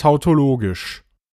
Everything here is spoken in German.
tautologisch.